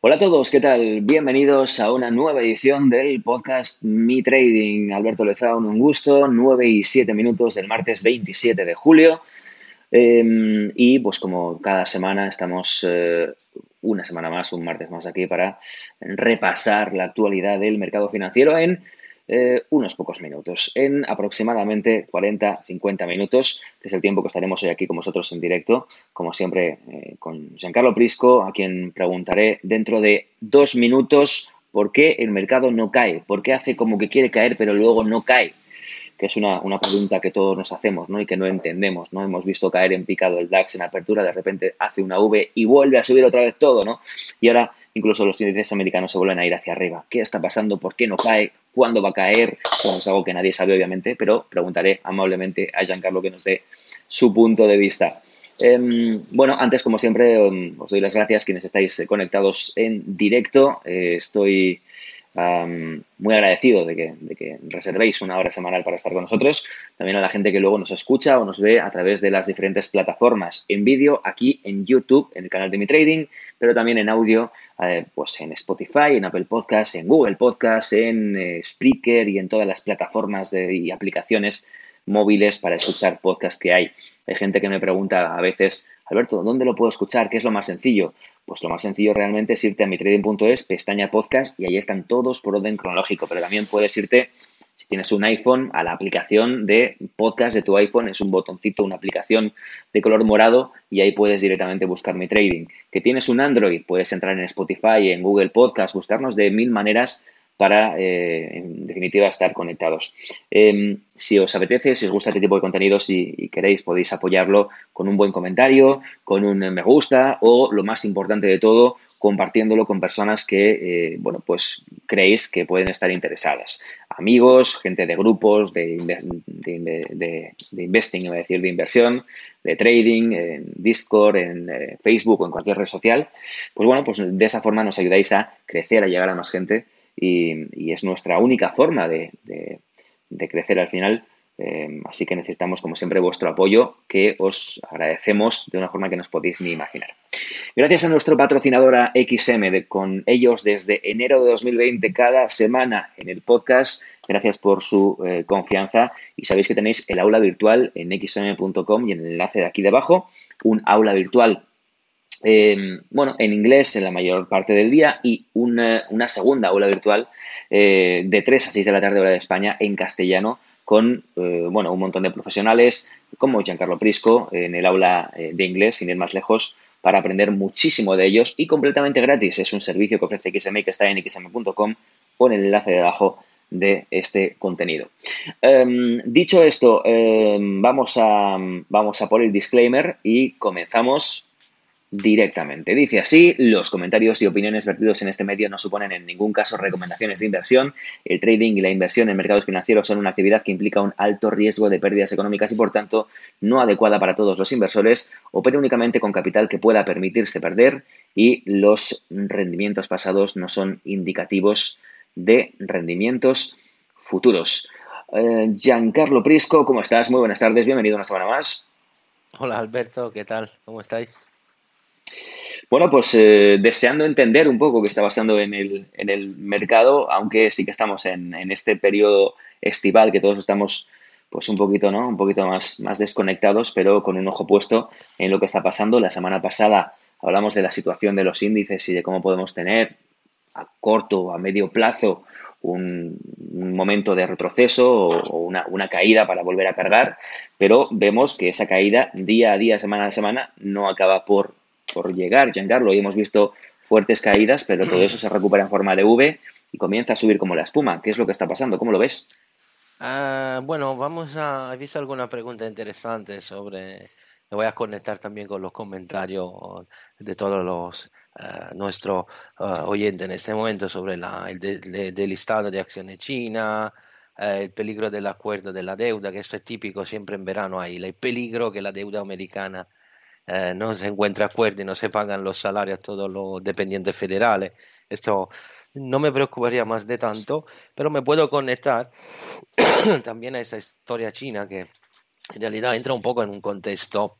Hola a todos, ¿qué tal? Bienvenidos a una nueva edición del podcast Mi Trading. Alberto Lezaun, un gusto. 9 y 7 minutos del martes 27 de julio. Eh, y pues como cada semana estamos eh, una semana más, un martes más aquí para repasar la actualidad del mercado financiero en eh, unos pocos minutos, en aproximadamente 40-50 minutos, que es el tiempo que estaremos hoy aquí con vosotros en directo, como siempre eh, con Giancarlo Prisco, a quien preguntaré dentro de dos minutos por qué el mercado no cae, por qué hace como que quiere caer pero luego no cae que es una, una, pregunta que todos nos hacemos ¿no? y que no entendemos. ¿no? Hemos visto caer en picado el DAX en apertura, de repente hace una V y vuelve a subir otra vez todo. ¿no? Y ahora incluso los índices americanos se vuelven a ir hacia arriba. ¿Qué está pasando? ¿Por qué no cae? ¿Cuándo va a caer? Bueno, es algo que nadie sabe, obviamente, pero preguntaré amablemente a Giancarlo que nos dé su punto de vista. Eh, bueno, antes, como siempre, um, os doy las gracias quienes estáis conectados en directo. Eh, estoy Muy agradecido de que, reservéis una hora semanal para estar con nosotros. También a la gente que luego nos escucha o nos ve a través de las diferentes plataformas en vídeo, aquí en YouTube, en el canal de Mi Trading, pero también en audio, eh, pues en Spotify, en Apple Podcasts, en Google Podcasts, en eh, Spreaker y en todas las plataformas y aplicaciones móviles para escuchar podcasts que hay. Hay gente que me pregunta a veces, Alberto, ¿dónde lo puedo escuchar? ¿Qué es lo más sencillo? Pues lo más sencillo realmente es irte a mitrading.es, pestaña podcast y ahí están todos por orden cronológico, pero también puedes irte, si tienes un iPhone, a la aplicación de podcast de tu iPhone, es un botoncito, una aplicación de color morado y ahí puedes directamente buscar mi trading. Que tienes un Android, puedes entrar en Spotify, en Google Podcast, buscarnos de mil maneras para, eh, en definitiva, estar conectados. Eh, si os apetece, si os gusta este tipo de contenidos y, queréis, podéis apoyarlo con un buen comentario, con un me gusta o, lo más importante de todo, compartiéndolo con personas que, eh, bueno, pues creéis que pueden estar interesadas. Amigos, gente de grupos, de, de, de, investing, de inversión, de trading, en Discord, en eh, Facebook o en cualquier red social. Pues bueno, pues de esa forma nos ayudáis a crecer, a llegar a más gente y, es nuestra única forma de, crecer al final. Eh, así que necesitamos, como siempre, vuestro apoyo, que os agradecemos de una forma que no os podéis ni imaginar. Gracias a nuestro patrocinador a XM, con ellos desde enero de 2020, cada semana en el podcast. Gracias por su eh, confianza y sabéis que tenéis el aula virtual en xm.com y en el enlace de aquí debajo, un aula virtual eh, bueno, en inglés en la mayor parte del día y una, una segunda aula virtual eh, de 3 a 6 de la tarde hora de España en castellano con eh, bueno, un montón de profesionales como Giancarlo Prisco en el aula eh, de inglés, sin ir más lejos, para aprender muchísimo de ellos y completamente gratis. Es un servicio que ofrece XM que está en xm.com o en el enlace de abajo de este contenido. Um, dicho esto, um, vamos, a, vamos a por el disclaimer y comenzamos directamente. Dice así, los comentarios y opiniones vertidos en este medio no suponen en ningún caso recomendaciones de inversión. El trading y la inversión en mercados financieros son una actividad que implica un alto riesgo de pérdidas económicas y, por tanto, no adecuada para todos los inversores. Opera únicamente con capital que pueda permitirse perder y los rendimientos pasados no son indicativos de rendimientos futuros. Eh, Giancarlo Prisco, ¿cómo estás? Muy buenas tardes, bienvenido una semana más. Hola Alberto, ¿qué tal? ¿Cómo estáis? Bueno, pues eh, deseando entender un poco qué está pasando en el, en el mercado, aunque sí que estamos en, en, este periodo estival que todos estamos pues un poquito, ¿no? Un poquito más, más desconectados, pero con un ojo puesto en lo que está pasando. La semana pasada hablamos de la situación de los índices y de cómo podemos tener a corto o a medio plazo un, momento de retroceso o, una, una, caída para volver a cargar, pero vemos que esa caída día a día, semana a semana, no acaba por por llegar, Giancarlo, y hemos visto fuertes caídas, pero todo eso se recupera en forma de V y comienza a subir como la espuma. ¿Qué es lo que está pasando? ¿Cómo lo ves? Uh, bueno, vamos a... He visto alguna pregunta interesante sobre me voy a conectar también con los comentarios de todos los uh, nuestros uh, oyentes en este momento sobre la, el, de, de, del listado de acciones China, eh, el peligro del acuerdo de la deuda, que esto es típico siempre en verano ahí, el peligro que la deuda americana eh, no se encuentra acuerdo y no se pagan los salarios a todos los dependientes federales. Esto no me preocuparía más de tanto, pero me puedo conectar también a esa historia china que en realidad entra un poco en un contexto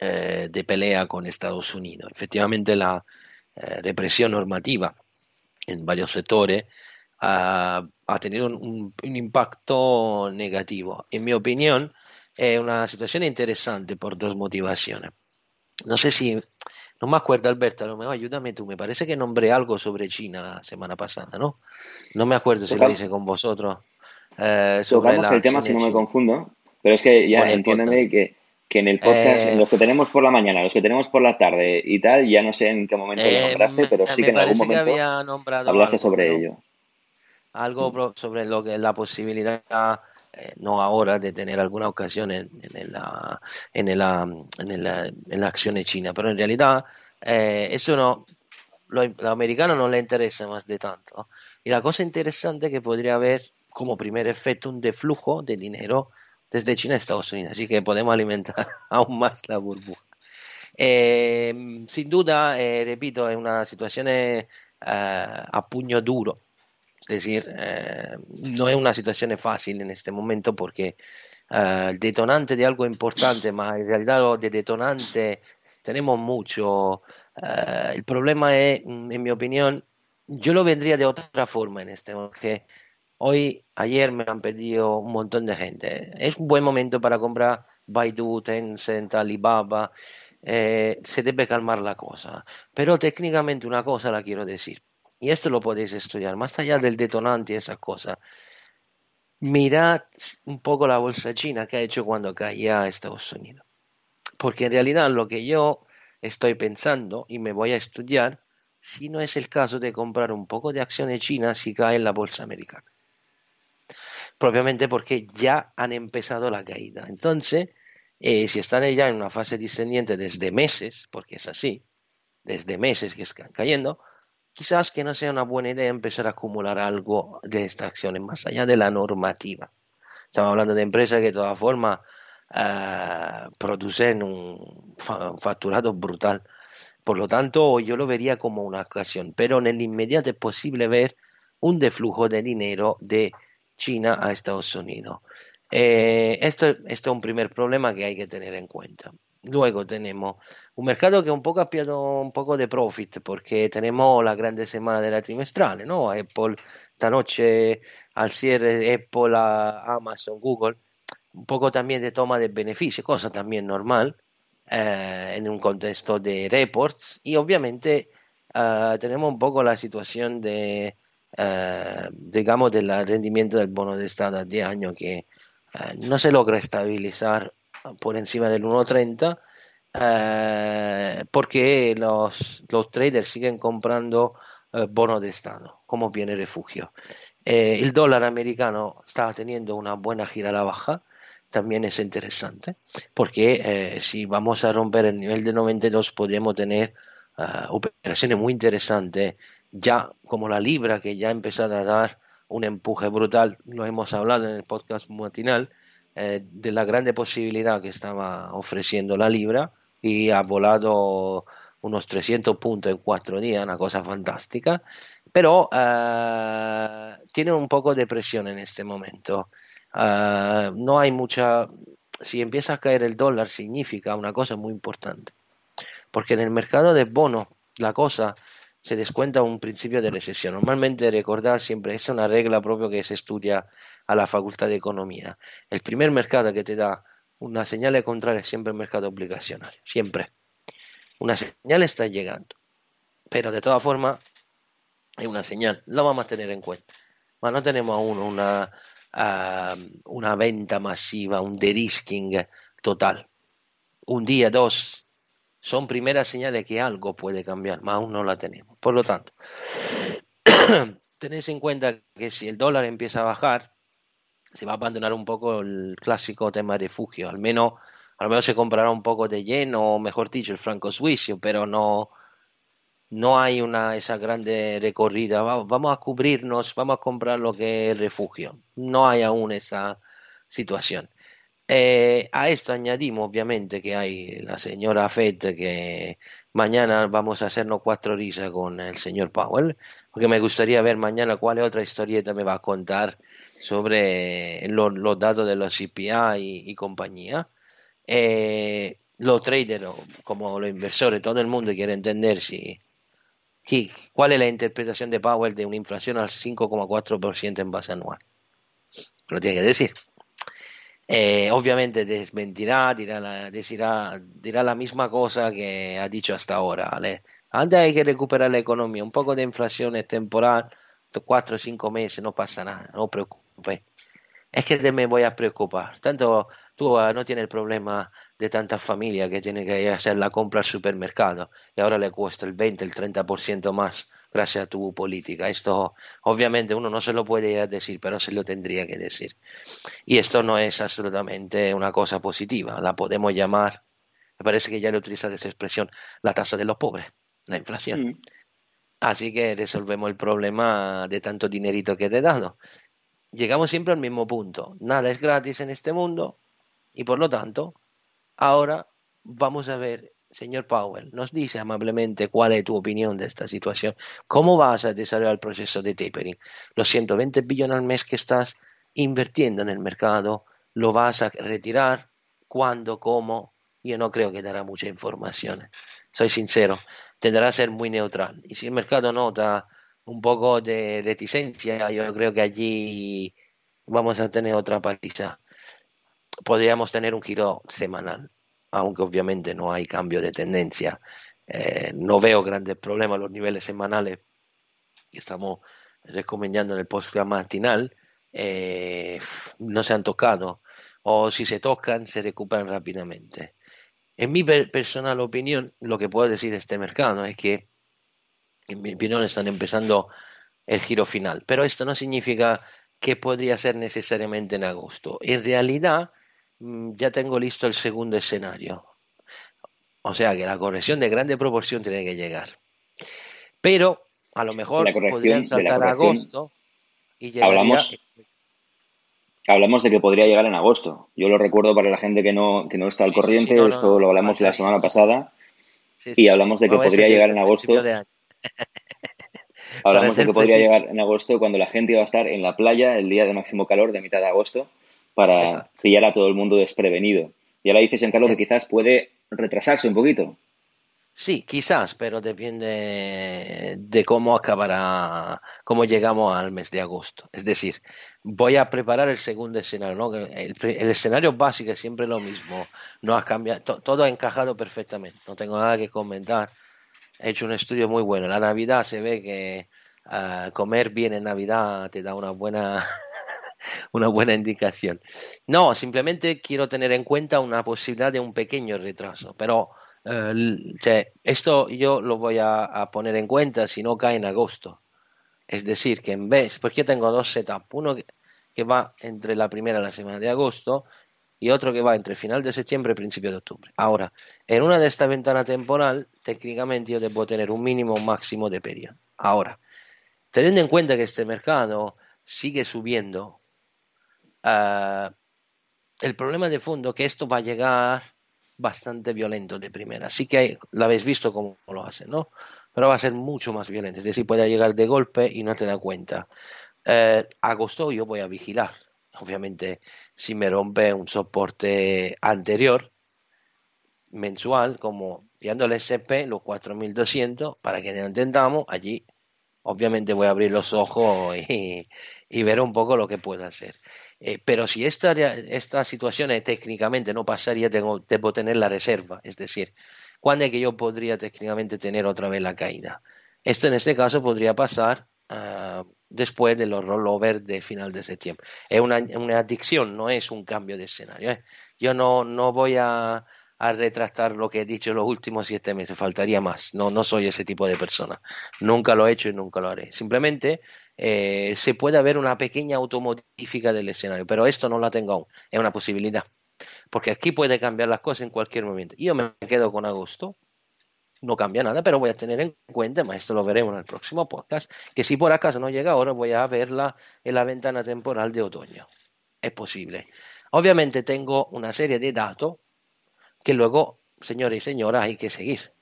eh, de pelea con Estados Unidos. Efectivamente, la eh, represión normativa en varios sectores ha, ha tenido un, impacto negativo. En mi opinión, es una situación interesante por dos motivaciones. No sé si, no me acuerdo Alberto, a lo mejor ayúdame tú, me parece que nombré algo sobre China la semana pasada, ¿no? No me acuerdo si lo hice con vosotros. Eh, sobre Tocamos el tema si no me confundo, pero es que ya entiéndeme que, que, en el podcast, eh, en los que tenemos por la mañana, los que tenemos por la tarde y tal, ya no sé en qué momento eh, lo nombraste, pero sí que en algún momento había hablaste algo, sobre ello. Algo sobre lo que la posibilidad eh, no ahora de tener alguna ocasión en, la, en, la, en, la, en la acción China, pero en realidad eh, eso no, lo, lo americano no le interesa más de tanto. Y la cosa interesante que podría haber como primer efecto un deflujo de dinero desde China a Estados Unidos, así que podemos alimentar aún más la burbuja. Eh, sin duda, repito, es una situación a puño duro es decir, eh, no es una situación fácil en este momento porque eh, detonante de algo importante, en realidad lo de detonante tenemos mucho. Eh, el problema es, mm, en mi opinión, yo lo vendría de otra forma en este, porque hoy, ayer me han pedido un montón de gente. Es un buen momento para comprar Baidu, Tencent, Alibaba. Eh, se debe calmar la cosa. Pero técnicamente una cosa la quiero decir y esto lo podéis estudiar, más allá del detonante y esa cosa, mirad un poco la bolsa china que ha hecho cuando caía Estados Unidos. Porque en realidad lo que yo estoy pensando y me voy a estudiar, si no es el caso de comprar un poco de acciones chinas si cae en la bolsa americana. Propiamente porque ya han empezado la caída. Entonces, eh, si están ya en una fase descendiente desde meses, porque es así, desde meses que están cayendo, quizás que no sea una buena idea empezar a acumular algo de estas acciones, más allá de la normativa. Estamos hablando de empresas que de todas formas uh, producen un facturado brutal. Por lo tanto, yo lo vería como una ocasión, pero en el inmediato es posible ver un deflujo de dinero de China a Estados Unidos. Eh, esto es un primer problema que hay que tener en cuenta. Luego tenemos un mercado que un poco ha pillado un poco de profit porque tenemos la grande semana de la trimestrale, ¿no? Apple, esta noche al cierre Apple, Amazon, Google, un poco también de toma de beneficio, cosa también normal eh, en un contexto de reports y obviamente eh, tenemos un poco la situación de, eh, digamos, del rendimiento del bono de estado a 10 años que eh, no se logra estabilizar por encima del 1.30 eh, porque los, los, traders siguen comprando eh, bonos de Estado como bien refugio. Eh, el dólar americano está teniendo una buena gira a la baja, también es interesante, porque eh, si vamos a romper el nivel de 92 podemos tener eh, operaciones muy interesantes, ya como la libra que ya ha empezado a dar un empuje brutal, lo hemos hablado en el podcast matinal, eh, de la grande posibilidad que estaba ofreciendo la libra y ha volado unos 300 puntos en cuatro días, una cosa fantástica, pero eh, tiene un poco de presión en este momento. Eh, no hay mucha... Si empieza a caer el dólar significa una cosa muy importante, porque en el mercado de bonos la cosa se descuenta un principio de recesión. Normalmente recordar siempre, es una regla propia que se estudia a la Facultad de Economía. El primer mercado que te da una señal contraria es siempre el mercado obligacional, siempre. Una señal está llegando, pero de todas formas es una señal, lo vamos a tener en cuenta. No tenemos aún una, uh, una venta masiva, un de-risking total. Un día, dos, son primeras señales que algo puede cambiar, pero aún no la tenemos. Por lo tanto, tenéis en cuenta que si el dólar empieza a bajar, se va a abandonar un poco el clásico tema de refugio, al menos a lo mejor se comprará un poco de yen o mejor dicho el franco suizo, pero no, no hay una esa grande recorrida, vamos a cubrirnos, vamos a comprar lo que es refugio. No hay aún esa situación. Eh, a esto añadimos obviamente que hay la señora Fed que mañana vamos a hacernos cuatro risas con el señor Powell, porque me gustaría ver mañana cuál otra historieta me va a contar sobre los datos de los CPI y, compañía. Eh, los traders, como los inversores, todo el mundo quiere entender si cuál es la interpretación de Powell de una inflación al 5,4% en base anual. Lo tiene que decir. Eh, obviamente desmentirá, dirá la, dirá la misma cosa que ha dicho hasta ahora. Antes hay que recuperar la economía, un poco de inflación es temporal, cuatro o cinco meses, no pasa nada, no preocupe. Es que me voy a preocupar. Tanto tú ah, no tienes el problema de tantas familias que tienen que hacer la compra al supermercado y ahora le cuesta el 20, el 30% más gracias a tu política. Esto obviamente uno no se lo puede ir a decir, pero se lo tendría que decir. Y esto no es absolutamente una cosa positiva. La podemos llamar, me parece que ya le utilizado esa expresión, la tasa de los pobres, la inflación. Mm. Así que resolvemos el problema de tanto dinerito que te he dado. Llegamos siempre al mismo punto. Nada es gratis en este mundo y por lo tanto Ahora vamos a ver, señor Powell, nos dice amablemente cuál es tu opinión de esta situación. ¿Cómo vas a desarrollar el proceso de tapering? Los 120 billones al mes que estás invirtiendo en el mercado, ¿lo vas a retirar? ¿Cuándo? ¿Cómo? Yo no creo que dará mucha información. Soy sincero, tendrá que ser muy neutral. Y si el mercado nota un poco de reticencia, yo creo que allí vamos a tener otra paliza podríamos tener un giro semanal, aunque obviamente no hay cambio de tendencia. Eh, no veo grandes problemas los niveles semanales que estamos recomendando en el post matinal. Eh, no se han tocado o si se tocan se recuperan rápidamente. En mi personal opinión, lo que puedo decir de este mercado es que, en mi opinión, están empezando el giro final. Pero esto no significa que podría ser necesariamente en agosto. En realidad, Mm, ya tengo listo el segundo escenario. O sea que la corrección de grande proporción tiene que llegar. Pero a lo mejor podrían saltar a agosto y hablamos, hablamos de que podría llegar en agosto. Yo lo recuerdo para la gente que no, que no está al corriente, esto lo hablamos la semana pasada y hablamos de que podría llegar en agosto. hablamos de que podría llegar en agosto cuando la gente iba a estar en la playa el día de máximo calor de mitad de agosto para pillar a todo el mundo desprevenido. Y ahora dices, Giancarlo, que quizás puede retrasarse un poquito. Sí, quizás, pero depende de cómo acabará, cómo llegamos al mes de agosto. Es decir, voy a preparar el segundo escenario. ¿no? El, escenario básico es siempre lo mismo. No ha cambiado, todo ha encajado perfectamente. No tengo nada que comentar. He hecho un estudio muy bueno. La Navidad se ve que ah, comer bien en Navidad te da una buena una buena indicación. No, simplemente quiero tener en cuenta una posibilidad de un pequeño retraso, pero eh, esto yo lo voy a, poner en cuenta si no cae en agosto. Es decir, que en vez, porque tengo dos setups, uno que, va entre la primera y la semana de agosto y otro que va entre final de septiembre y principio de octubre. Ahora, en una de estas ventanas temporal, técnicamente yo debo tener un mínimo o máximo de periodo. Ahora, teniendo en cuenta que este mercado sigue subiendo Ah, el problema de fondo es que esto va a llegar bastante violento de primera. Sí que lo habéis visto cómo lo hace, ¿no? Pero va a ser mucho más violento. Es decir, puede llegar de golpe y no te da cuenta. Eh, agosto yo voy a vigilar. Obviamente, si me rompe un soporte anterior, mensual, como viendo el SP, los 4200, para que entendamos, allí obviamente voy a abrir los ojos y, ver un poco lo que puedo hacer. Eh, pero si esta, esta situación técnicamente no pasaría, tengo, debo tener la reserva. Es decir, ¿cuándo es que yo podría técnicamente tener otra vez la caída? Esto en este caso podría pasar uh, después de los rollovers de final de septiembre. Es una, una adicción, no es un cambio de escenario. ¿eh? Yo no, no voy a, a retractar lo que he dicho los últimos siete meses, faltaría más. No, no soy ese tipo de persona. Nunca lo he hecho y nunca lo haré. Simplemente eh, se puede haber una pequeña automodifica del escenario, pero esto no la tengo aún. Es una posibilidad. porque aquí puede cambiar las cosas en cualquier momento. Yo me quedo con agosto, no cambia nada, pero voy a tener en cuenta, esto lo veremos en el próximo podcast, que si por acaso no llega ahora, voy a verla en la ventana temporal de otoño. Es posible. Obviamente tengo una serie de datos que luego, señores y señoras, hay que seguir.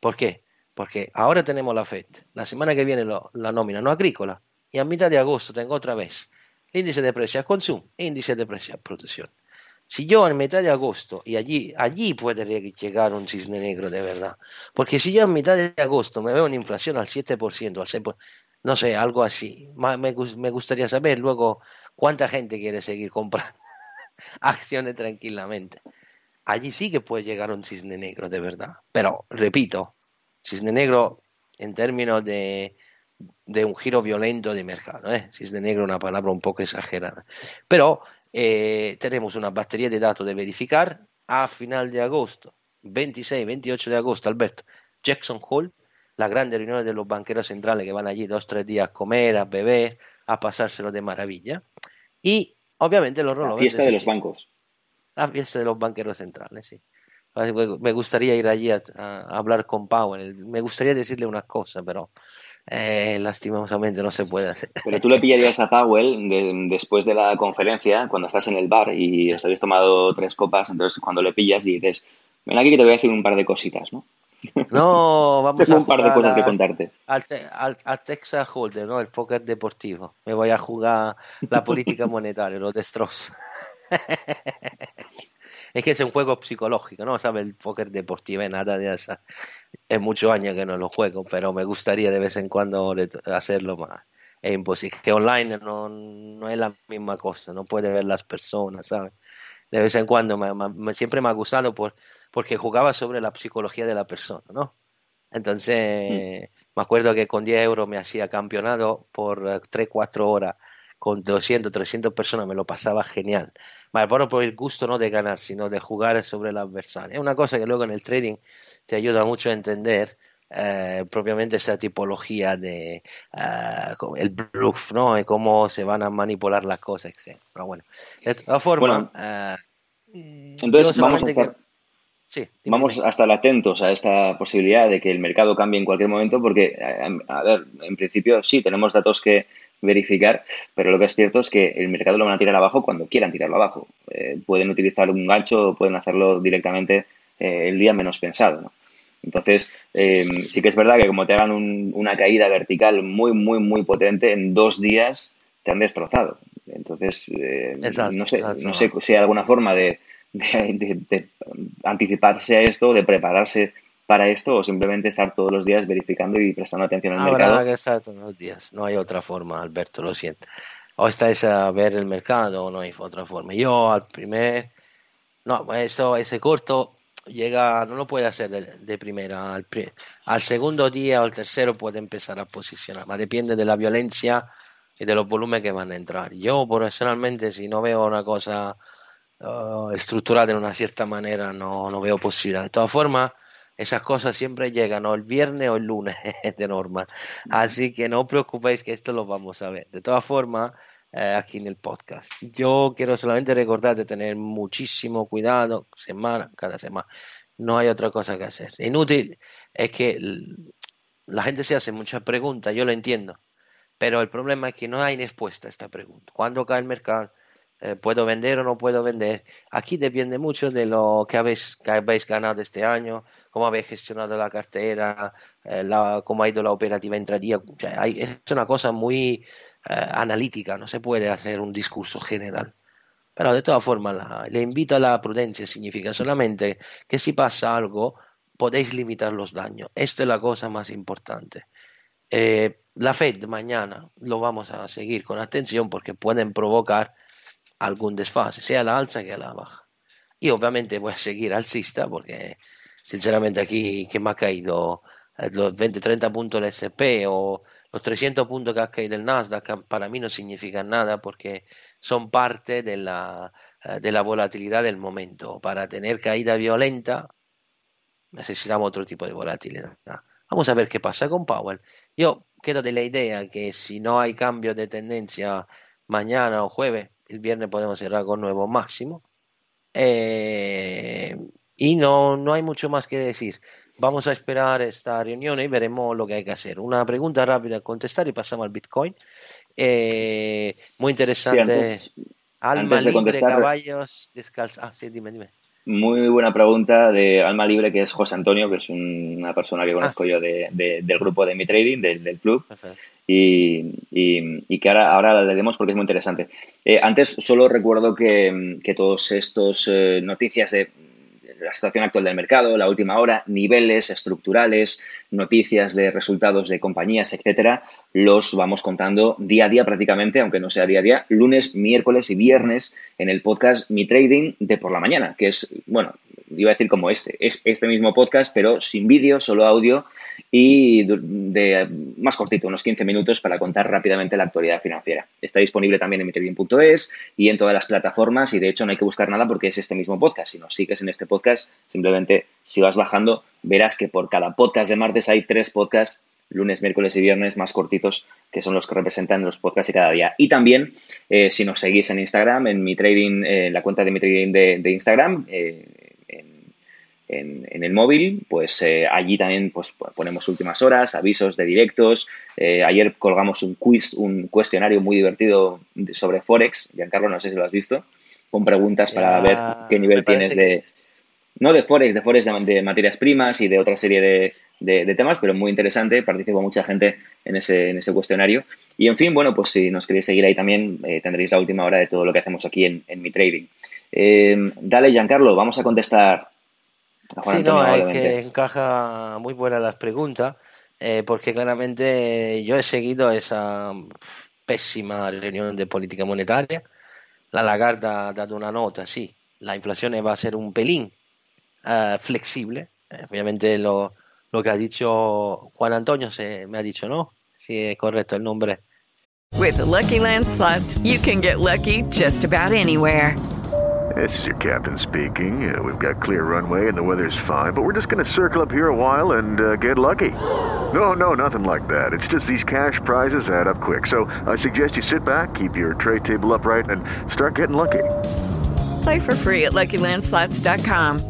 ¿Por qué? Porque ahora tenemos la FED, la semana que viene la nómina no agrícola, y a mitad de agosto tengo otra vez índice de precios a consumo e índice de precios a producción. Si yo en mitad de agosto, y allí, allí puede llegar un cisne negro de verdad, porque si yo en mitad de agosto me veo una inflación al 7%, al 6%, no sé, algo así, me, me gustaría saber luego cuánta gente quiere seguir comprando acciones tranquilamente. Allí sí que puede llegar un cisne negro de verdad. Pero, repito, cisne negro en términos de, de un giro violento de mercado. ¿eh? Cisne negro es una palabra un poco exagerada. Pero eh, tenemos una batería de datos de verificar a final de agosto, 26, 28 de agosto, Alberto, Jackson Hole, la grande reunión de los banqueros centrales que van allí dos, tres días a comer, a beber, a pasárselo de maravilla. Y obviamente los La fiesta de los bancos. La fiesta de los banqueros centrales, sí. Me gustaría ir allí a, a hablar con Powell. Me gustaría decirle una cosa, pero eh, lastimosamente no se puede hacer. Pero tú le pillarías a Powell después de la conferencia, cuando estás en el bar y os habéis tomado tres copas, entonces cuando le pillas dices, ven aquí que te voy a decir un par de cositas, ¿no? No, vamos Tengo un par de cosas que contarte. Al, al, Texas Holder, ¿no? El póker deportivo. Me voy a jugar la política monetaria, lo destrozo. es que es un juego psicológico, ¿no? ¿Sabes? El póker deportivo, nada de eso. Es muchos años que no lo juego, pero me gustaría de vez en cuando hacerlo más. Es imposible. Que online no, no es la misma cosa, no puede ver las personas, ¿sabes? De vez en cuando me, siempre me ha gustado por, porque jugaba sobre la psicología de la persona, ¿no? Entonces, mm. me acuerdo que con 10 euros me hacía campeonato por 3, 4 horas con 200, 300 personas, me lo pasaba genial. Vale, pero por el gusto no de ganar, sino de jugar sobre el adversario. Es una cosa que luego en el trading te ayuda mucho a entender eh, propiamente esa tipología de eh, el bluff, ¿no? Y cómo se van a manipular las cosas, etc. Pero bueno, de todas formas... Eh, entonces vamos a estar... Sí, Vamos a estar atentos a esta posibilidad de que el mercado cambie en cualquier momento porque, a ver, en principio sí, tenemos datos que, verificar, pero lo que es cierto es que el mercado lo van a tirar abajo cuando quieran tirarlo abajo. Eh, pueden utilizar un gancho o pueden hacerlo directamente eh, el día menos pensado. Entonces, eh, sí que es verdad que como te hagan una caída vertical muy, muy, muy potente, en dos días te han destrozado. Entonces, no, sé, no sé si hay alguna forma de, de anticiparse a esto, de prepararse para esto o simplemente estar todos los días verificando y prestando atención al mercado? Habrá que estar todos los días, no hay otra forma, Alberto, lo siento. O estáis a ver el mercado o no hay otra forma. Yo al primer, no, eso, ese corto llega, no lo puede hacer de, primera, al, al, segundo día o al tercero puede empezar a posicionar, más depende de la violencia y de los volúmenes que van a entrar. Yo personalmente si no veo una cosa uh, estructurada de una cierta manera no, no veo posibilidad. De todas formas, esas cosas siempre llegan o el viernes o el lunes de normal. Así que no os preocupéis que esto lo vamos a ver. De todas formas, eh, aquí en el podcast. Yo quiero solamente recordar de tener muchísimo cuidado semana, cada semana. No hay otra cosa que hacer. Inútil es que la gente se hace muchas preguntas, yo lo entiendo. Pero el problema es que no hay respuesta a esta pregunta. ¿Cuándo cae el mercado? Eh, ¿Puedo vender o no puedo vender? Aquí depende mucho de lo que habéis, que habéis ganado este año, cómo habéis gestionado la cartera, eh, cómo ha ido la operativa intradía. es una cosa muy eh, analítica, no se puede hacer un discurso general. Pero de todas formas, le invito a la prudencia, significa solamente que si pasa algo, podéis limitar los daños. Esta es la cosa más importante. Eh, la Fed mañana lo vamos a seguir con atención porque pueden provocar algún desfase, sea a la alza que a la baja. Y obviamente voy a seguir alcista porque sinceramente aquí que me ha caído eh, los 20-30 puntos del SP o los 300 puntos que ha caído el Nasdaq para mí no significan nada porque son parte de la, eh, de la volatilidad del momento. Para tener caída violenta necesitamos otro tipo de volatilidad. Vamos a ver qué pasa con Powell. Yo quedo de la idea que si no hay cambio de tendencia mañana o jueves, el viernes podemos cerrar con nuevo máximo Eh, y no, no hay mucho más que decir. Vamos a esperar esta reunión y veremos lo que hay que hacer. Una pregunta rápida a contestar y pasamos al Bitcoin. Eh, muy interesante. Sí, antes- Alma antes de libre, caballos descalzos. Ah, sí, dime, dime. Muy buena pregunta de Alma Libre, que es José Antonio, que es un- una persona que conozco Ah. yo de- de- del grupo de Mi Trading, del, del club, y, y- y que ahora, ahora la leeremos porque es muy interesante. Eh, antes solo recuerdo que, que todos estos eh, noticias de la situación actual del mercado, la última hora, niveles estructurales, noticias de resultados de compañías, etcétera, los vamos contando día a día prácticamente, aunque no sea día a día, lunes, miércoles y viernes en el podcast Mi Trading de por la mañana, que es, bueno, iba a decir como este, es este mismo podcast, pero sin vídeo, solo audio y de, más cortito, unos 15 minutos para contar rápidamente la actualidad financiera. Está disponible también en mitrading.es y en todas las plataformas y de hecho no hay que buscar nada porque es este mismo podcast. Si nos sigues en este podcast, simplemente si vas bajando verás que por cada podcast de martes hay tres podcasts lunes, miércoles y viernes más cortitos, que son los que representan los podcasts de cada día. Y también, eh, si nos seguís en Instagram, en mi trading, eh, en la cuenta de mi trading de, de Instagram, eh, en, en- en el móvil, pues eh, allí también pues, ponemos últimas horas, avisos de directos. Eh, ayer colgamos un quiz, un cuestionario muy divertido sobre Forex. Giancarlo, no sé si lo has visto, con preguntas para ver qué nivel tienes de, que- no de Forex, de Forex de, de materias primas y de otra serie de, de- de temas, pero muy interesante. Participó mucha gente en ese, en ese cuestionario. Y en fin, bueno, pues si nos queréis seguir ahí también, eh, tendréis la última hora de todo lo que hacemos aquí en, en mi trading. Eh, dale, Giancarlo, vamos a contestar a Juan Sí, no, es que encaja muy buenas las preguntas, eh, porque claramente yo he seguido esa pésima reunión de política monetaria. La Lagarde ha dado una nota, sí, la inflación va a ser un pelín eh, flexible. Eh, obviamente lo, lo que ha dicho Juan Antonio se me ha dicho, ¿no? Si es correcto el nombre. With the Lucky Land slots, you can get lucky just about anywhere. This is your captain speaking. Uh, we've got clear runway and the weather's fine, but we're just going to circle up here a while and uh, get lucky. No, no, nothing like that. It's just these cash prizes add up quick. So I suggest you sit back, keep your tray table upright, and start getting lucky. Play for free at LuckyLandSlots.com.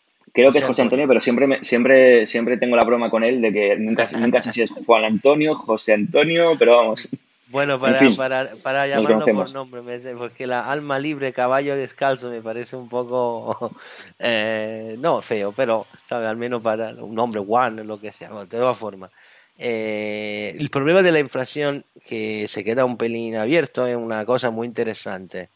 Creo que es José Antonio. Pero siempre, me- siempre, siempre tengo la broma con él de que nunca, nunca sé si es Juan Antonio, José Antonio, pero vamos. Bueno, para, fin, para, para llamarlo por nombre, porque la alma libre, caballo descalzo, me parece un poco, eh, no feo, pero. Al menos para un nombre, Juan, lo que sea, de todas formas. Eh, el problema de la inflación, que se queda un pelín abierto, es una cosa muy interesante.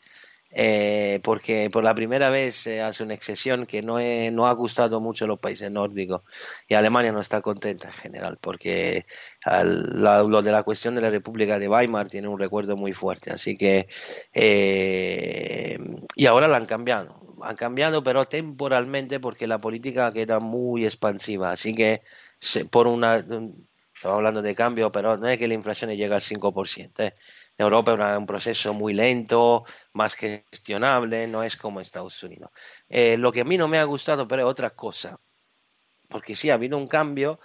Eh, porque por la primera vez se hace una excepción que no, es- no ha gustado mucho a los países nórdicos y Alemania no está contenta en general porque al- la- lo de la cuestión de la República de Weimar tiene un recuerdo muy fuerte. Así que eh, y ahora la han cambiado. Han cambiado pero temporalmente porque la política queda muy expansiva. Así que se- por una un- estamos hablando de cambio pero no es que la inflación llega al 5% ¿eh? En Europa es un proceso muy lento, más gestionable, no es como Estados Unidos. Eh, lo que a mí no me ha gustado, pero es otra cosa, porque sí ha habido un cambio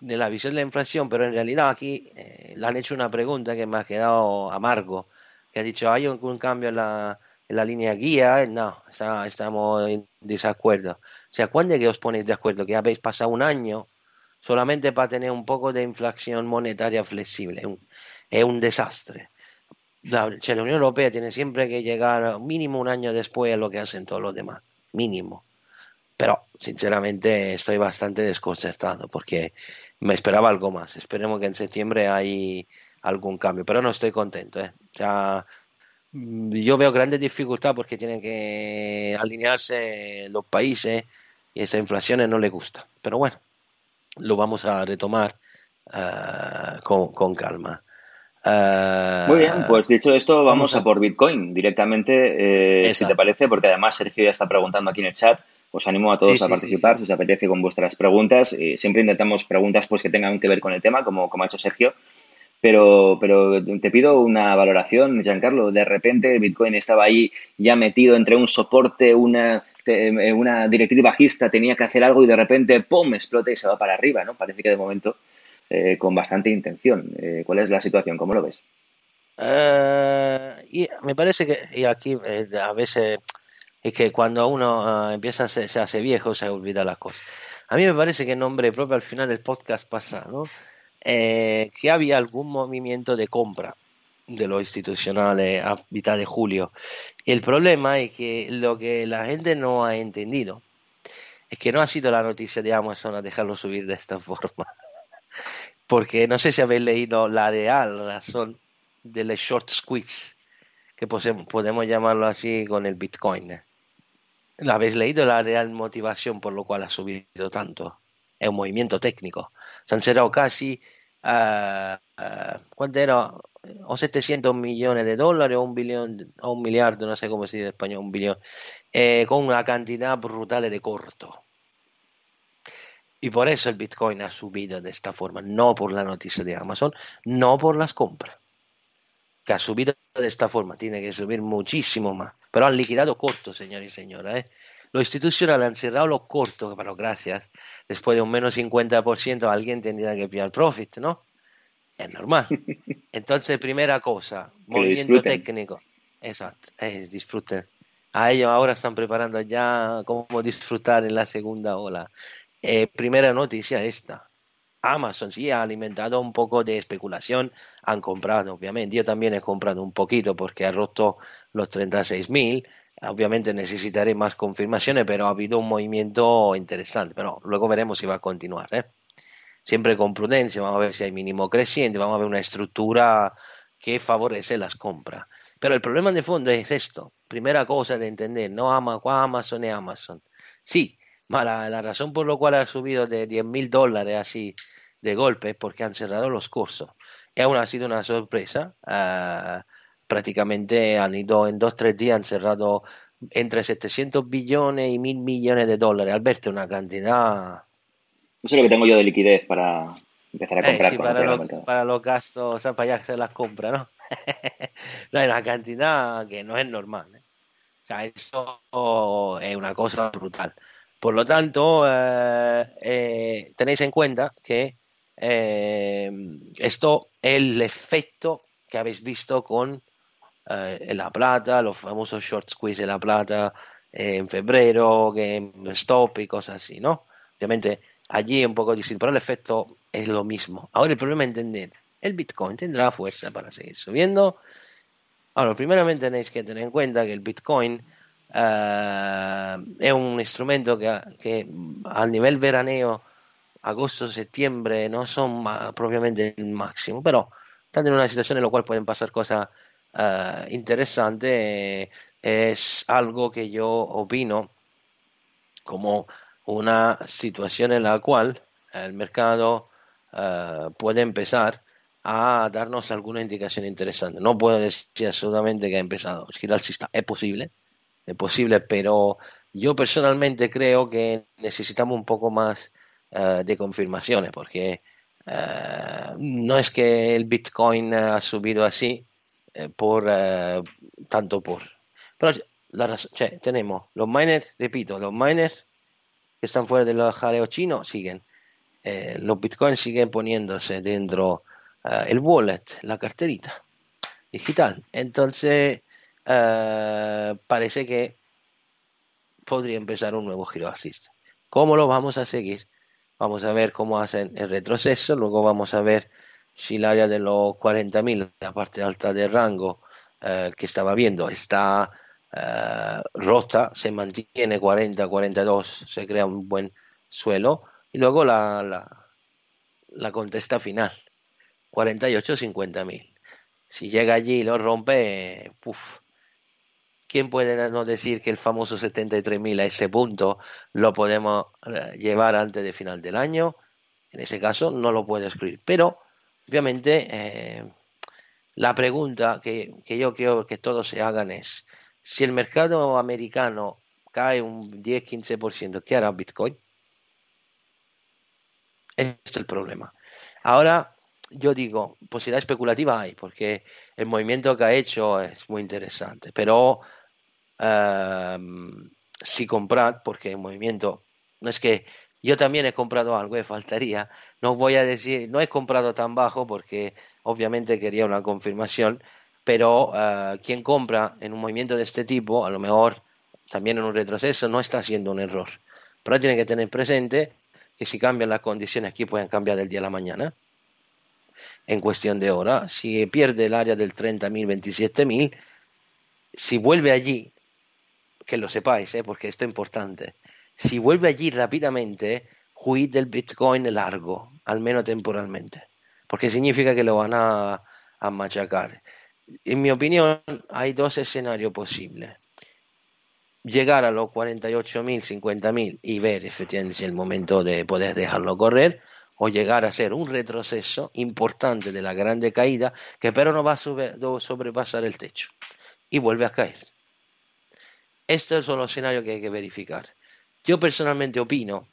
de la visión de la inflación, pero en realidad aquí eh, le han hecho una pregunta que me ha quedado amargo, que ha dicho, ¿hay algún cambio en la, en la línea guía? No, está- estamos en desacuerdo. O sea, ¿cuándo es que os ponéis de acuerdo? Que habéis pasado un año solamente para tener un poco de inflación monetaria flexible. Es un, es un desastre. La Unión Europea tiene siempre que llegar mínimo un año después a lo que hacen todos los demás. Mínimo. Pero, sinceramente, estoy bastante desconcertado porque me esperaba algo más. Esperemos que en septiembre hay algún cambio. Pero no estoy contento. ¿eh? Ya mm, yo veo grandes dificultades porque tienen que alinearse los países y esa inflación no les gusta. Pero bueno, lo vamos a retomar uh, con, con, calma. Uh, Muy bien, pues dicho esto, vamos, vamos a... a... por Bitcoin directamente, eh, si te parece, porque además Sergio ya está preguntando aquí en el chat. Os animo a todos sí, a participar, sí, si os apetece, con vuestras preguntas. Y siempre intentamos preguntas pues, que tengan que ver con el tema, como, como ha hecho Sergio. Pero, pero te pido una valoración, Giancarlo. De repente Bitcoin estaba ahí ya metido entre un soporte, una, una directriz bajista, tenía que hacer algo y de repente, ¡pum!, explota y se va para arriba, ¿no? Parece que de momento eh, con bastante intención. Eh, ¿Cuál es la situación? ¿Cómo lo ves? Me parece que y aquí eh, a veces es que cuando uno empieza a ser, se hace viejo se olvida las cosas. A mí me parece que nombre propio al final del podcast pasado eh, que había algún movimiento de compra de los institucionales a mitad de julio. El problema es que lo que la gente no ha entendido es que no ha sido la noticia de Amazon a dejarlo subir de esta forma. Porque no sé si habéis leído la real razón del short squeeze, que podemos llamarlo así con el Bitcoin. ¿La habéis leído la real motivación por lo cual ha subido tanto? Es un movimiento técnico. Se han cerrado casi, uh, uh, ¿cuánto era? O 700 millones de dólares o un billón, o un miliardo, no sé cómo se dice en español, un billón, eh, con una cantidad brutal de corto. Y por eso el Bitcoin ha subido de esta forma, no por la noticia de Amazon, no por las compras. Que ha subido de esta forma, tiene que subir muchísimo más. Pero han liquidado cortos, señores y señoras. ¿eh? Los institucionales han cerrado los cortos, pero gracias. Después de un menos 50%, alguien tendría que pillar profit, ¿no? Es normal. Entonces, primera cosa, movimiento técnico. Exacto, es disfruten. A ellos ahora están preparando ya cómo disfrutar en la segunda ola. Eh, primera noticia esta. Amazon sí ha alimentado un poco de especulación, han comprado, obviamente. Yo también he comprado un poquito porque ha roto los 36 mil. Obviamente necesitaré más confirmaciones, pero ha habido un movimiento interesante. Pero luego veremos si va a continuar. ¿eh? Siempre con prudencia, vamos a ver si hay mínimo creciente, vamos a ver una estructura que favorece las compras. Pero el problema de fondo es esto. Primera cosa de entender, no Amazon es Amazon. Sí, la, la, razón por la cual ha subido de 10 mil dólares así de golpe es porque han cerrado los cursos. Y aún ha sido una sorpresa. Uh, prácticamente han ido en dos tres días, han cerrado entre 700 billones y mil millones de dólares. Alberto, una cantidad. No sé lo que tengo yo de liquidez para empezar a eh, comprar. Eh, sí, para, lo, para, los gastos, o sea, para allá se las compra, ¿no? no, hay una cantidad que no es normal. ¿eh? O sea, eso es una cosa brutal. Por lo tanto, eh, tenéis en cuenta que esto es el efecto que habéis visto con eh, la plata, los famosos short squeeze de la plata eh, en febrero, GameStop y cosas así, ¿no? Obviamente allí es un poco distinto, pero el efecto es lo mismo. Ahora el problema es entender, el Bitcoin tendrá fuerza para seguir subiendo. Ahora, primeramente tenéis que tener en cuenta que el Bitcoin Uh, es un instrumento que, que al nivel veraneo, agosto, septiembre, no son propiamente el máximo, pero están en una situación en la cual pueden pasar cosas Eh, es algo que yo opino como una situación en la cual el mercado uh, puede empezar a darnos alguna indicación interesante. No puedo decir absolutamente que ha empezado a girar el sistema. Es posible, es posible, pero yo personalmente creo que necesitamos un poco más uh, de confirmaciones, porque no es que el Bitcoin ha subido así eh, por tanto por. Pero la razón, tenemos los miners, repito, los miners que están fuera del jaleo chino siguen. Eh, los bitcoins siguen poniéndose dentro el wallet, la carterita digital. Entonces, parece que podría empezar un nuevo giro alcista. ¿Cómo lo vamos a seguir? Vamos a ver cómo hacen el retroceso, luego vamos a ver si el área de los 40.000, la parte alta del rango uh, que estaba viendo, está uh, rota, se mantiene 40, 42, se crea un buen suelo, y luego la, la, la contesta final, 48, 50.000. Si llega allí y lo rompe, puff, ¿quién puede no decir que el famoso 73.000 a ese punto lo podemos eh, llevar antes de final del año? En ese caso no lo puedo escribir. Pero, obviamente, eh, la pregunta que, que yo quiero que todos se hagan es, si el mercado americano cae un 10-15%, ¿qué hará Bitcoin? Esto es el problema. Ahora, yo digo, posibilidad especulativa hay, porque el movimiento que ha hecho es muy interesante, pero um, si comprad, porque el movimiento, no es que yo también he comprado algo, me faltaría, no voy a decir, no he comprado tan bajo porque obviamente quería una confirmación, pero uh, quien compra en un movimiento de este tipo, a lo mejor también en un retroceso, no está haciendo un error. Pero tiene que tener presente que si cambian las condiciones aquí pueden cambiar del día a la mañana en cuestión de hora. Si pierde el área del 30.000, 27.000, si vuelve allí, que lo sepáis, ¿eh? porque esto es importante, si vuelve allí rápidamente, huid del Bitcoin largo, al menos temporalmente, porque significa que lo van a, machacar. En mi opinión, hay dos escenarios posibles. Llegar a los 48.000, 50.000 y ver efectivamente es el momento de poder dejarlo correr, o llegar a ser un retroceso importante de la grande caída que pero no va a sobrepasar el techo y vuelve a caer. Estos son los escenarios que hay que verificar. Yo personalmente opino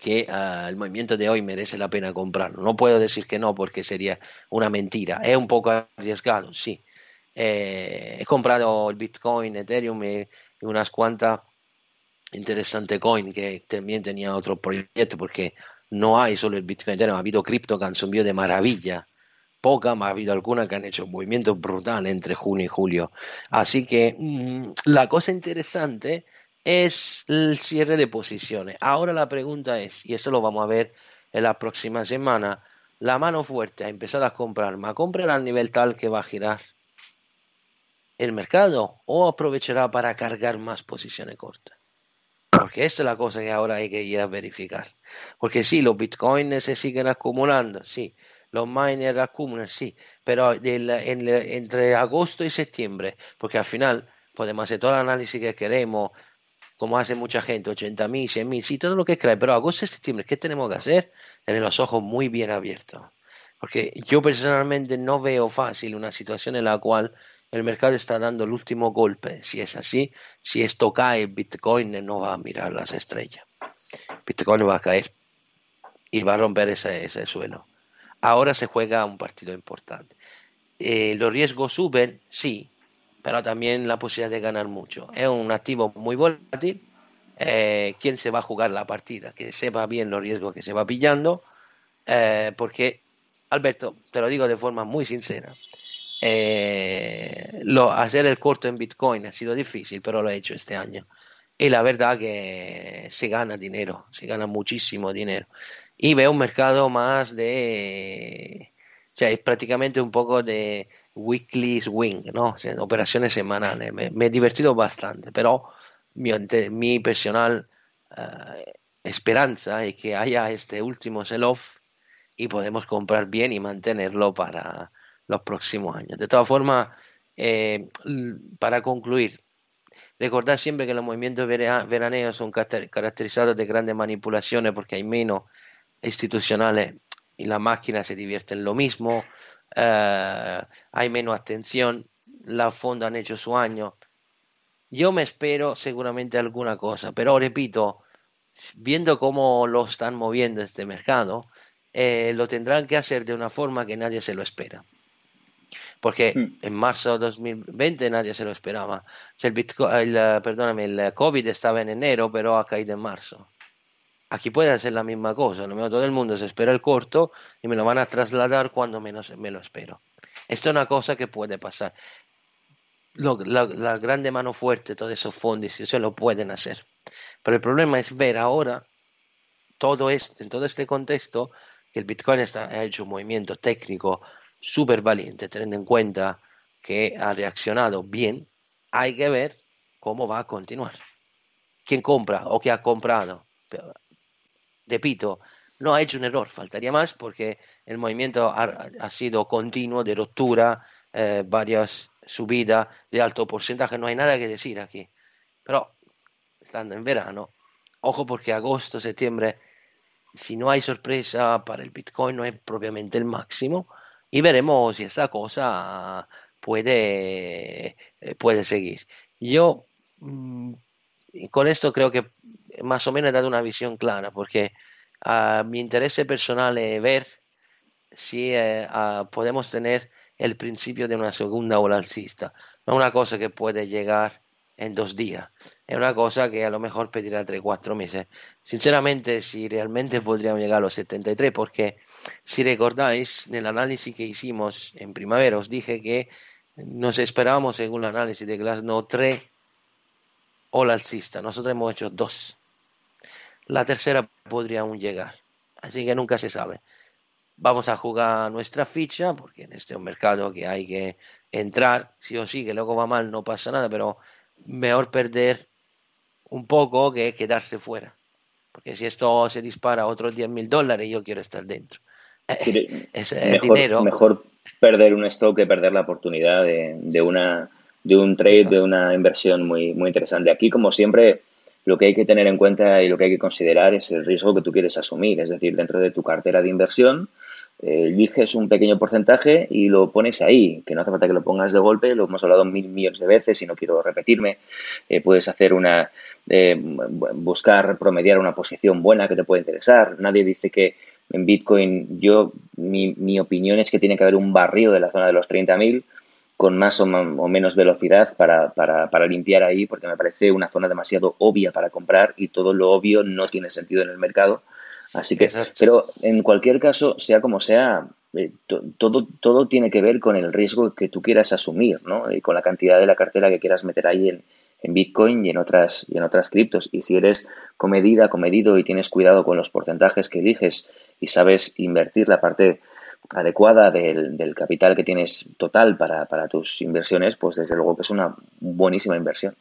que uh, el movimiento de hoy merece la pena comprarlo. No puedo decir que no porque sería una mentira. Es un poco arriesgado, sí. Eh, he comprado el Bitcoin, Ethereum y, unas cuantas interesantes coin que también tenía otro proyecto porque no hay solo el Bitcoin ha habido cripto que han subido de maravilla. Poca, ha habido algunas que han hecho un movimiento brutal entre junio y julio. Así que mm, la cosa interesante es el cierre de posiciones. Ahora la pregunta es, y esto lo vamos a ver en la próxima semana, la mano fuerte ha empezado a comprar, ¿ma comprará al nivel tal que va a girar el mercado o aprovechará para cargar más posiciones cortas? Porque esta es la cosa que ahora hay que ir a verificar. Porque sí, los bitcoins se siguen acumulando, sí. Los miners acumulan, sí. Pero entre agosto y septiembre, porque al final podemos hacer todo el análisis que queremos, como hace mucha gente, 80.000, 100.000, sí, todo lo que crees. Pero agosto y septiembre, ¿qué tenemos que hacer? Tener los ojos muy bien abiertos. Porque yo personalmente no veo fácil una situación en la cual el mercado está dando el último golpe. Si es así, si esto cae, Bitcoin no va a mirar las estrellas. Bitcoin va a caer y va a romper ese, suelo. Ahora se juega un partido importante. Eh, los riesgos suben, sí, pero también la posibilidad de ganar mucho. Es un activo muy volátil. Eh, ¿Quién se va a jugar la partida? Que sepa bien los riesgos que se va pillando. Eh, porque, Alberto, te lo digo de forma muy sincera, eh, lo, hacer el corto en Bitcoin ha sido difícil, pero lo he hecho este año. Y la verdad que se gana dinero, se gana muchísimo dinero. Y veo un mercado más de... O sea, es prácticamente un poco de weekly swing, ¿no? operaciones semanales. Me, he divertido bastante, pero mi, mi personal uh, esperanza es que haya este último sell-off y podemos comprar bien y mantenerlo para, los próximos años. De todas formas, eh, para concluir, recordad siempre que los movimientos veraneos son caracterizados de grandes manipulaciones porque hay menos institucionales y las máquinas se divierten lo mismo, eh, hay menos atención, las fondos han hecho su año. Yo me espero seguramente alguna cosa, pero repito, viendo cómo lo están moviendo este mercado, eh, lo tendrán que hacer de una forma que nadie se lo espera porque hmm. en marzo de 2020 nadie se lo esperaba. el, Bitcoin, el, perdóname, el COVID estaba en enero, pero ha caído en marzo. Aquí puede hacer la misma cosa, lo todo el mundo se espera el corto y me lo van a trasladar cuando menos me lo espero. Esto es una cosa que puede pasar. la, grande mano fuerte, todos esos fondos, se lo pueden hacer. Pero el problema es ver ahora todo este, en todo este contexto, que el Bitcoin ha hecho un movimiento técnico súper valiente, teniendo en cuenta que ha reaccionado bien, hay que ver cómo va a continuar. ¿Quién compra o qué ha comprado? Repito, no ha hecho un error, faltaría más porque el movimiento ha, sido continuo de ruptura, eh, varios subida de alto porcentaje, no hay nada que decir aquí. Pero estando en verano, ojo porque agosto, septiembre, si no hay sorpresa para el Bitcoin, no es propiamente el máximo y veremos si esta cosa puede, eh, puede seguir. Yo con esto creo que más o menos he dado una visión clara porque a mi interés personal es ver si eh, podemos tener el principio de una segunda ola alcista. No es una cosa que puede llegar en dos días. Es una cosa que a lo mejor pedirá tres, cuatro meses. Sinceramente, si realmente podríamos llegar a los 73, porque si recordáis, en el análisis que hicimos en primavera, os dije que nos esperábamos, según el análisis de Glasnow, tres ola alcista. Nosotros hemos hecho dos. La tercera podría aún llegar. Así que nunca se sabe vamos a jugar nuestra ficha, porque en este es un mercado que hay que entrar, sí o sí, que luego va mal, no pasa nada, pero mejor perder un poco que quedarse fuera. Porque si esto se dispara a otros 10 mil dólares, yo quiero estar dentro. Ese mejor, dinero. Mejor perder un stock que perder la oportunidad de, una, de un trade, de una inversión muy, muy interesante. Aquí, como siempre, lo que hay que tener en cuenta y lo que hay que considerar es el riesgo que tú quieres asumir. Es decir, dentro de tu cartera de inversión, eh, eliges un pequeño porcentaje y lo pones ahí, que no hace falta que lo pongas de golpe, lo hemos hablado mil millones de veces y no quiero repetirme. Eh, puedes hacer una, eh, buscar promediar una posición buena que te puede interesar. Nadie dice que en Bitcoin, yo, mi, mi opinión es que tiene que haber un barrio de la zona de los 30.000 con más o, menos velocidad para, para, para, limpiar ahí, porque me parece una zona demasiado obvia para comprar y todo lo obvio no tiene sentido en el mercado. Así que, pero en cualquier caso, sea como sea, eh, todo, todo tiene que ver con el riesgo que tú quieras asumir, ¿no? Y con la cantidad de la cartera que quieras meter ahí en, en Bitcoin y en otras y en otras criptos. Y si eres comedida, comedido y tienes cuidado con los porcentajes que eliges y sabes invertir la parte adecuada del, del capital que tienes total para, para tus inversiones, pues desde luego que es una buenísima inversión.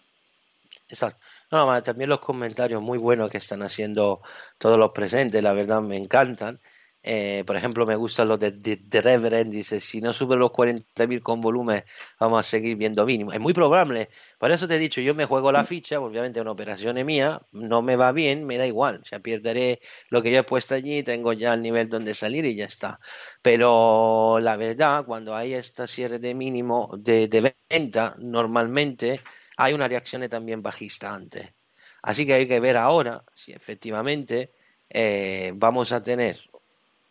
Exacto. No, también los comentarios muy buenos que están haciendo todos los presentes, la verdad me encantan. Eh, por ejemplo, me gustan los de, de, Reverend, dice, si no sube los 40.000 con volumen, vamos a seguir viendo mínimo. Es muy probable. Por eso te he dicho, yo me juego la ficha, obviamente una operación es mía, no me va bien, me da igual. O sea, perderé lo que yo he puesto allí, tengo ya el nivel donde salir y ya está. Pero la verdad, cuando hay esta cierre de mínimo de, de venta, normalmente hay una reacción también bajista antes. Así que hay que ver ahora si efectivamente eh, vamos a tener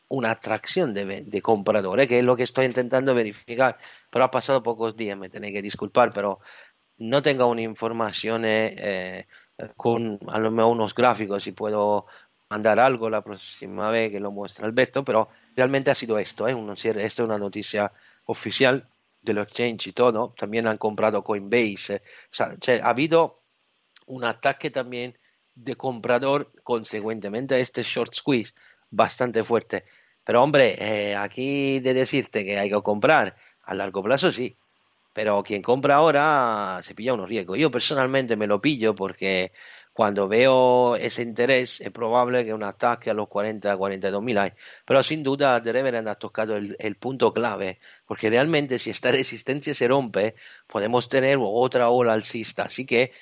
una atracción de, compradores, que es lo que estoy intentando verificar, pero ha pasado pocos días, me tenéis que disculpar, pero no tengo una información eh, con a lo mejor unos gráficos y puedo mandar algo la próxima vez que lo muestre Alberto, pero realmente ha sido esto, ¿eh? esto es una noticia oficial de los exchange y todo, también han comprado Coinbase. ha habido un ataque también de comprador, consecuentemente a este short squeeze bastante fuerte. Pero hombre, eh, aquí de decirte que hay que comprar a largo plazo, sí. Pero quien compra ahora se pilla unos riesgos. Yo personalmente me lo pillo porque cuando veo ese interés, es probable que un ataque a los 40, 42 mil hay. Pero sin duda, The Reverend ha tocado el, punto clave, porque realmente si esta resistencia se rompe, podemos tener otra ola alcista. Así que,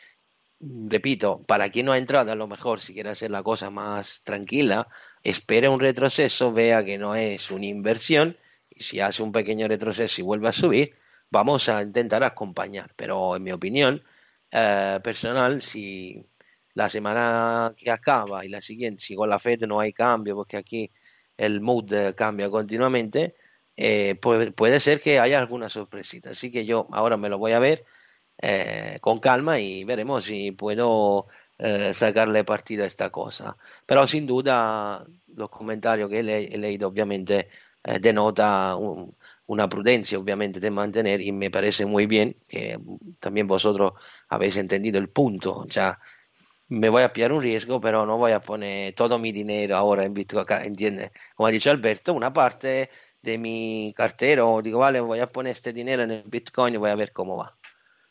repito, para quien no ha entrado, a lo mejor si quiere hacer la cosa más tranquila, espere un retroceso, vea que no es una inversión, y si hace un pequeño retroceso y vuelve a subir, vamos a intentar acompañar. Pero en mi opinión eh, personal, si la semana que acaba y la siguiente, si con la FED no hay cambio, porque aquí el mood cambia continuamente, eh, puede, ser que haya alguna sorpresita. Así que yo ahora me lo voy a ver eh, con calma y veremos si puedo eh, sacarle partido a esta cosa. Pero sin duda los comentarios que he, leído obviamente denota una prudencia obviamente de mantener y me parece muy bien que también vosotros habéis entendido el punto. Ya me voy a pillar un riesgo, pero no voy a poner todo mi dinero ahora en Bitcoin, ha dicho Alberto, una parte de mi cartero, digo, vale, voy a poner este dinero en Bitcoin y voy a ver cómo va.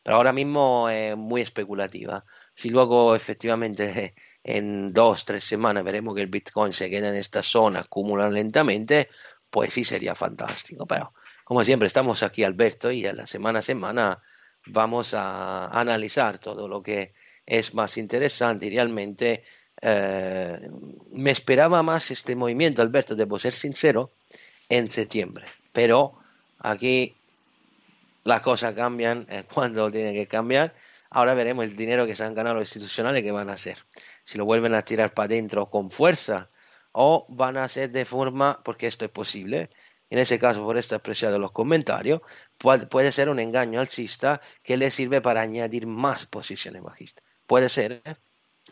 Pero ahora mismo es muy especulativa. Si luego efectivamente en dos, tres semanas veremos que el Bitcoin se queda en esta zona, acumula lentamente, pues sí sería fantástico. Pero como siempre, estamos aquí, Alberto, y a la semana a semana vamos a analizar todo lo que es más interesante y realmente eh, me esperaba más este movimiento, Alberto, debo ser sincero, en septiembre. Pero aquí las cosas cambian eh, cuando tienen que cambiar. Ahora veremos el dinero que se han ganado los institucionales que van a hacer. Si lo vuelven a tirar para adentro con fuerza o van a hacer de forma, porque esto es posible, en ese caso por esto apreciado los comentarios, puede, ser un engaño alcista que le sirve para añadir más posiciones bajistas. Puede ser, ¿eh?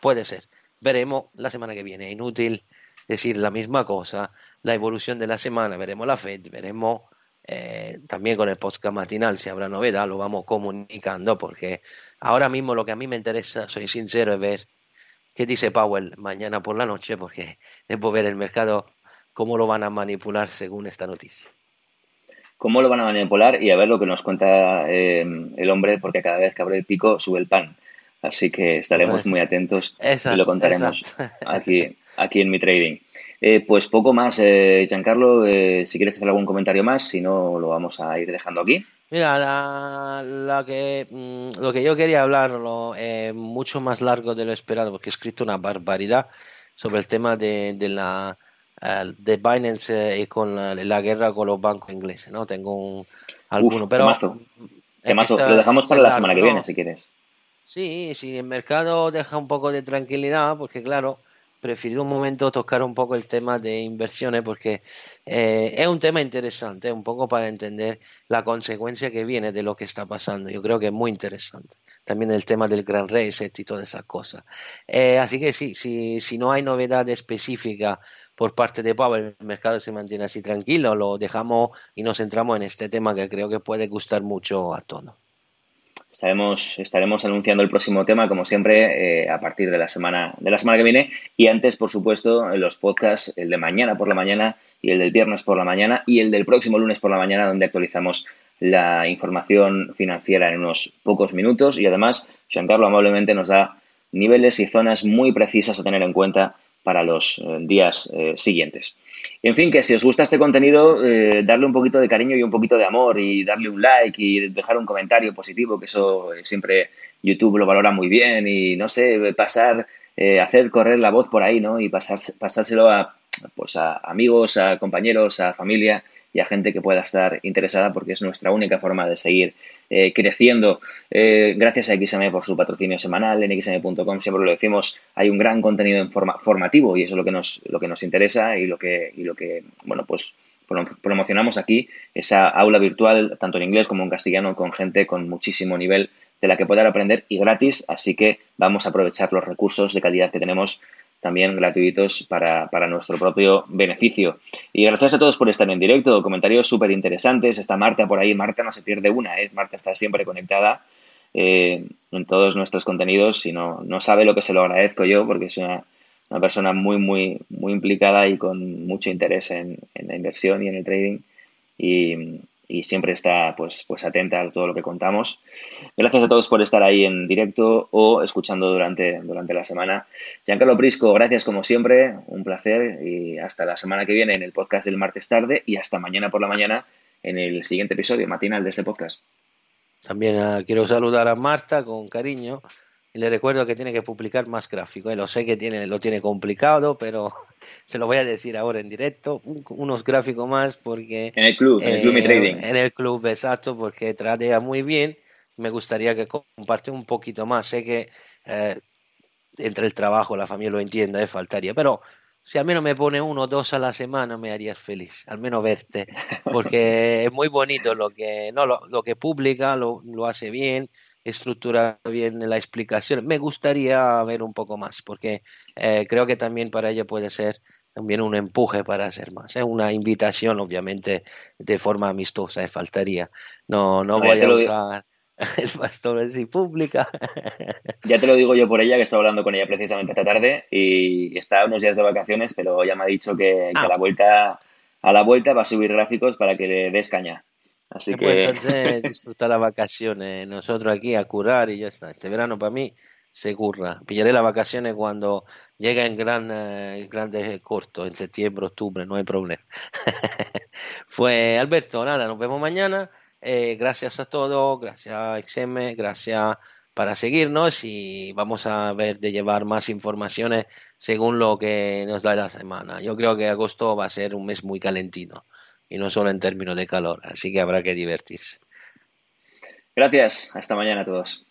puede ser. Veremos la semana que viene. Inútil decir la misma cosa. La evolución de la semana, veremos la Fed, veremos eh, también con el podcast matinal si habrá novedad, lo vamos comunicando porque ahora mismo lo que a mí me interesa, soy sincero, es ver qué dice Powell mañana por la noche porque debo ver el mercado cómo lo van a manipular según esta noticia. Cómo lo van a manipular y a ver lo que nos cuenta eh, el hombre, porque cada vez que abre el pico sube el pan. Así que estaremos pues, muy atentos y lo contaremos aquí, aquí en mi trading. Eh, pues poco más, eh, Giancarlo, si quieres hacer algún comentario más, si no, lo vamos a ir dejando aquí. Mira, la, que, mm, lo que yo quería hablar, mucho más largo de lo esperado, porque he escrito una barbaridad sobre el tema de la de Binance y con la, guerra con los bancos ingleses, ¿no? Tengo un, alguno, pero... lo dejamos para la semana que viene, si quieres. Sí, sí, el mercado deja un poco de tranquilidad, porque claro, prefiero un momento tocar un poco el tema de inversiones porque eh, es un tema interesante, un poco para entender la consecuencia que viene de lo que está pasando. Yo creo que es muy interesante. También el tema del gran reset y todas esas cosas. Eh, así que sí, si, si no hay novedad específica por parte de Power, el mercado se mantiene así tranquilo, lo dejamos y nos centramos en este tema que creo que puede gustar mucho a todos. Estaremos, estaremos anunciando el próximo tema, como siempre, eh, a partir de la semana de la semana que viene. Y antes, por supuesto, los podcasts, el de mañana por la mañana y el del viernes por la mañana y el del próximo lunes por la mañana, donde actualizamos la información financiera en unos pocos minutos. Y además, Giancarlo amablemente nos da niveles y zonas muy precisas a tener en cuenta para los eh, días eh, siguientes. En fin, que si os gusta este contenido, eh, darle un poquito de cariño y un poquito de amor y darle un like y dejar un comentario positivo, que eso siempre YouTube lo valora muy bien y no sé, pasar, hacer correr la voz por ahí, ¿no? Y pasar, pasárselo a, pues a amigos, a compañeros, a familia y a gente que pueda estar interesada porque es nuestra única forma de seguir eh, creciendo. Eh, gracias a XM por su patrocinio semanal, en xm.com siempre lo decimos, hay un gran contenido en forma, formativo y eso es lo que nos, lo que nos interesa y lo que, y lo que bueno, pues promocionamos aquí, esa aula virtual, tanto en inglés como en castellano, con gente con muchísimo nivel de la que poder aprender y gratis, así que vamos a aprovechar los recursos de calidad que tenemos también gratuitos para, para, nuestro propio beneficio. Y gracias a todos por estar en directo, comentarios súper interesantes. Está Marta por ahí, Marta no se pierde una, ¿eh? Marta está siempre conectada eh, en todos nuestros contenidos y no, no sabe lo que se lo agradezco yo porque es una, una persona muy, muy, muy implicada y con mucho interés en, en la inversión y en el trading. Y, y siempre está pues, pues atenta a todo lo que contamos. Gracias a todos por estar ahí en directo o escuchando durante, durante la semana. Giancarlo Prisco, gracias como siempre, un placer y hasta la semana que viene en el podcast del martes tarde y hasta mañana por la mañana en el siguiente episodio matinal de este podcast. También ah, quiero saludar a Marta con cariño y le recuerdo que tiene que publicar más gráficos. Lo sé que tiene, lo tiene complicado, pero se lo voy a decir ahora en directo. unos gráficos más porque... En el club, en el club Mi Trading. En el club, exacto, porque tradea muy bien. Me gustaría que comparte un poquito más. Sé que eh, entre el trabajo, la familia lo entienda, eh, faltaría. Pero si al menos me pone uno o dos a la semana, me harías feliz. Al menos verte. Porque es muy bonito lo que, no, lo, lo que publica, lo, lo hace bien estructura bien la explicación. Me gustaría ver un poco más, porque eh, creo que también para ella puede ser también un empuje para hacer más. Es una invitación, obviamente, de forma amistosa, faltaría. No, no voy a usar el pastor en sí pública. Ya te lo digo yo por ella, que estoy hablando con ella precisamente esta tarde y está unos días de vacaciones, pero ya me ha dicho que, a la ah. vuelta a la vuelta va a subir gráficos para que le des caña. Así que... entonces disfrutar las vacaciones, nosotros aquí a curar y ya está. Este verano para mí se curra. Pillaré las vacaciones cuando llegue en gran, eh, grandes cortos, en septiembre, octubre, no hay problema. Fue Alberto, nada, nos vemos mañana. Eh, gracias a todos, gracias a XM, gracias para seguirnos y vamos a ver de llevar más informaciones según lo que nos da la semana. Yo creo que agosto va a ser un mes muy calentino y no solo en términos de calor, así que habrá que divertirse. Gracias, hasta mañana a todos.